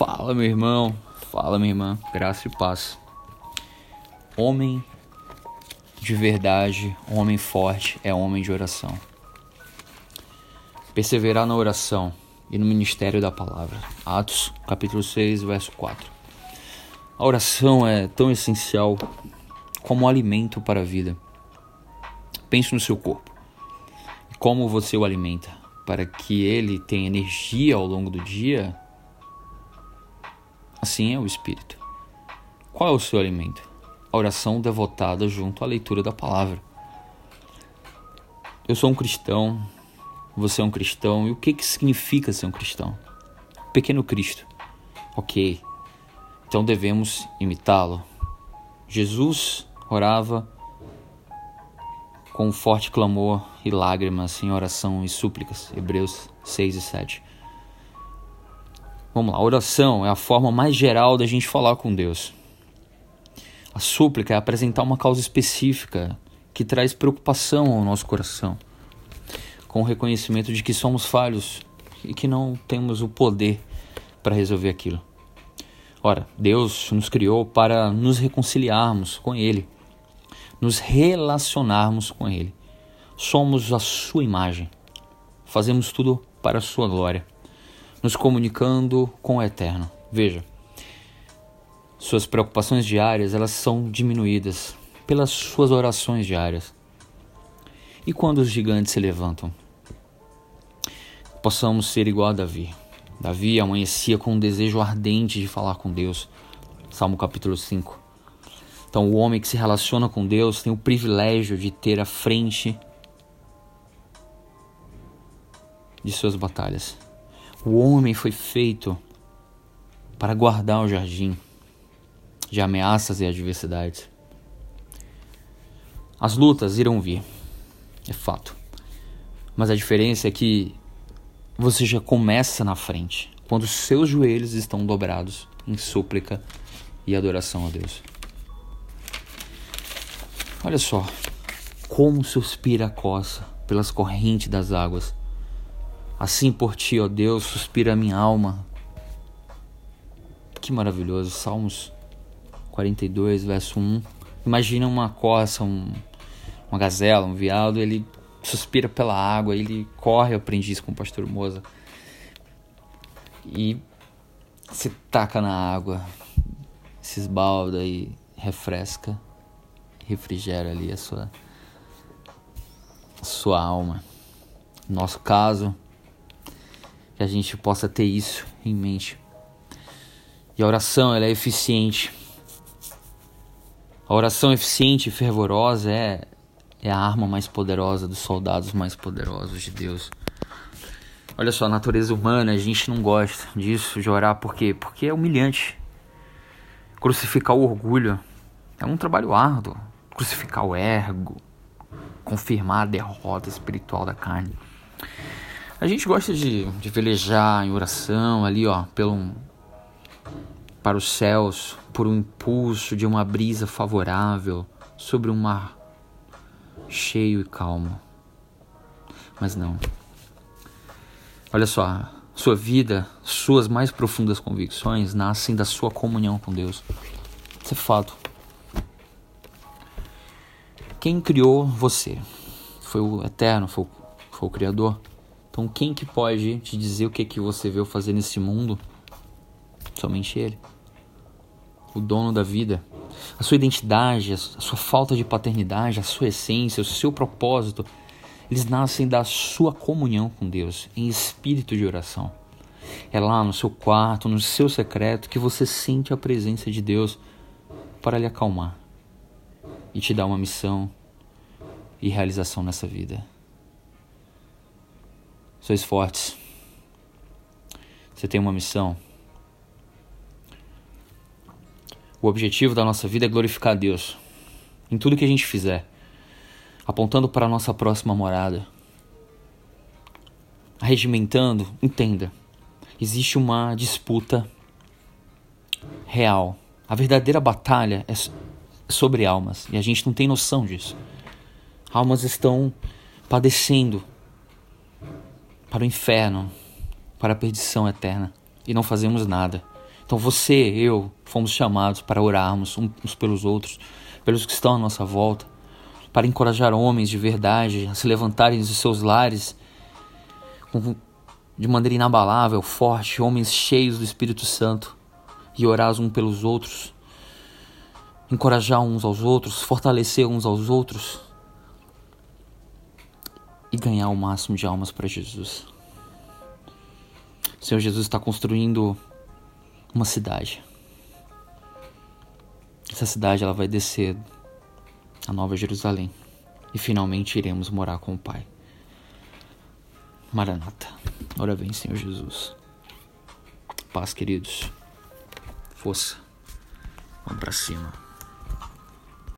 Fala, meu irmão. Fala, minha irmã. Graça e paz. Homem de verdade, homem forte é homem de oração. Perseverar na oração e no ministério da palavra. Atos, capítulo 6, verso 4. A oração é tão essencial como um alimento para a vida. Pense no seu corpo. Como você o alimenta para que ele tenha energia ao longo do dia? Assim é o espírito. Qual é o seu alimento? A oração devotada junto à leitura da palavra. Eu sou um cristão, você é um cristão, e o que, que significa ser um cristão? Pequeno Cristo. Ok, então devemos imitá-lo. Jesus orava com forte clamor e lágrimas em oração e súplicas. Hebreus 6 e 7. Vamos lá, oração é a forma mais geral da gente falar com Deus. A súplica é apresentar uma causa específica que traz preocupação ao nosso coração, com o reconhecimento de que somos falhos e que não temos o poder para resolver aquilo. Ora, Deus nos criou para nos reconciliarmos com Ele, nos relacionarmos com Ele. Somos a Sua imagem, fazemos tudo para a Sua glória, nos comunicando com o Eterno. Veja, suas preocupações diárias elas são diminuídas pelas suas orações diárias. E quando os gigantes se levantam, possamos ser igual a Davi, Davi amanhecia com um desejo ardente de falar com Deus. Salmo capítulo 5. Então, o homem que se relaciona com Deus tem o privilégio de ter a frente de suas batalhas. O homem foi feito para guardar o jardim de ameaças e adversidades. As lutas irão vir, é fato. Mas a diferença é que você já começa na frente, quando seus joelhos estão dobrados em súplica e adoração a Deus. Olha só, como suspira a coça pelas correntes das águas. Assim por ti, ó Deus, suspira a minha alma. Que maravilhoso. Salmos 42, verso 1. Imagina uma coça, um, uma gazela, um veado, ele suspira pela água, ele corre aprendiz com o pastor Moza e se taca na água, se esbalda e refresca, refrigera ali a sua a sua alma. No nosso caso, que a gente possa ter isso em mente. E a oração ela é eficiente. A oração eficiente e fervorosa é é a arma mais poderosa dos soldados mais poderosos de Deus. Olha só, a natureza humana, a gente não gosta disso, de orar, por quê? Porque é humilhante. Crucificar o orgulho é um trabalho árduo. Crucificar o ego, confirmar a derrota espiritual da carne. A gente gosta de, de velejar em oração ali, ó, pelo, para os céus, por um impulso de uma brisa favorável sobre um mar cheio e calmo. Mas não. Olha só, sua vida, suas mais profundas convicções nascem da sua comunhão com Deus. Isso é fato. Quem criou você? Foi o Eterno, foi o, foi o Criador. Então quem que pode te dizer o que que você veio fazer nesse mundo? Somente Ele. O dono da vida a sua identidade, a sua falta de paternidade, a sua essência, o seu propósito, eles nascem da sua comunhão com Deus, em espírito de oração. É lá no seu quarto, no seu secreto, que você sente a presença de Deus para lhe acalmar e te dar uma missão e realização nessa vida. Sois fortes. Você tem uma missão. O objetivo da nossa vida é glorificar a Deus em tudo que a gente fizer, apontando para a nossa próxima morada. Regimentando, entenda, existe uma disputa real. A verdadeira batalha é sobre almas e a gente não tem noção disso. Almas estão padecendo para o inferno, para a perdição eterna e não fazemos nada. Então você, eu, fomos chamados para orarmos uns pelos outros, pelos que estão à nossa volta, para encorajar homens de verdade a se levantarem dos seus lares de maneira inabalável, forte, homens cheios do Espírito Santo e orar uns pelos outros, encorajar uns aos outros, fortalecer uns aos outros e ganhar o máximo de almas para Jesus. O Senhor Jesus está construindo uma cidade. Essa cidade ela vai descer a Nova Jerusalém e finalmente iremos morar com o Pai. Maranata. Ora vem, Senhor Jesus. Paz, queridos. Força. Vamos para cima.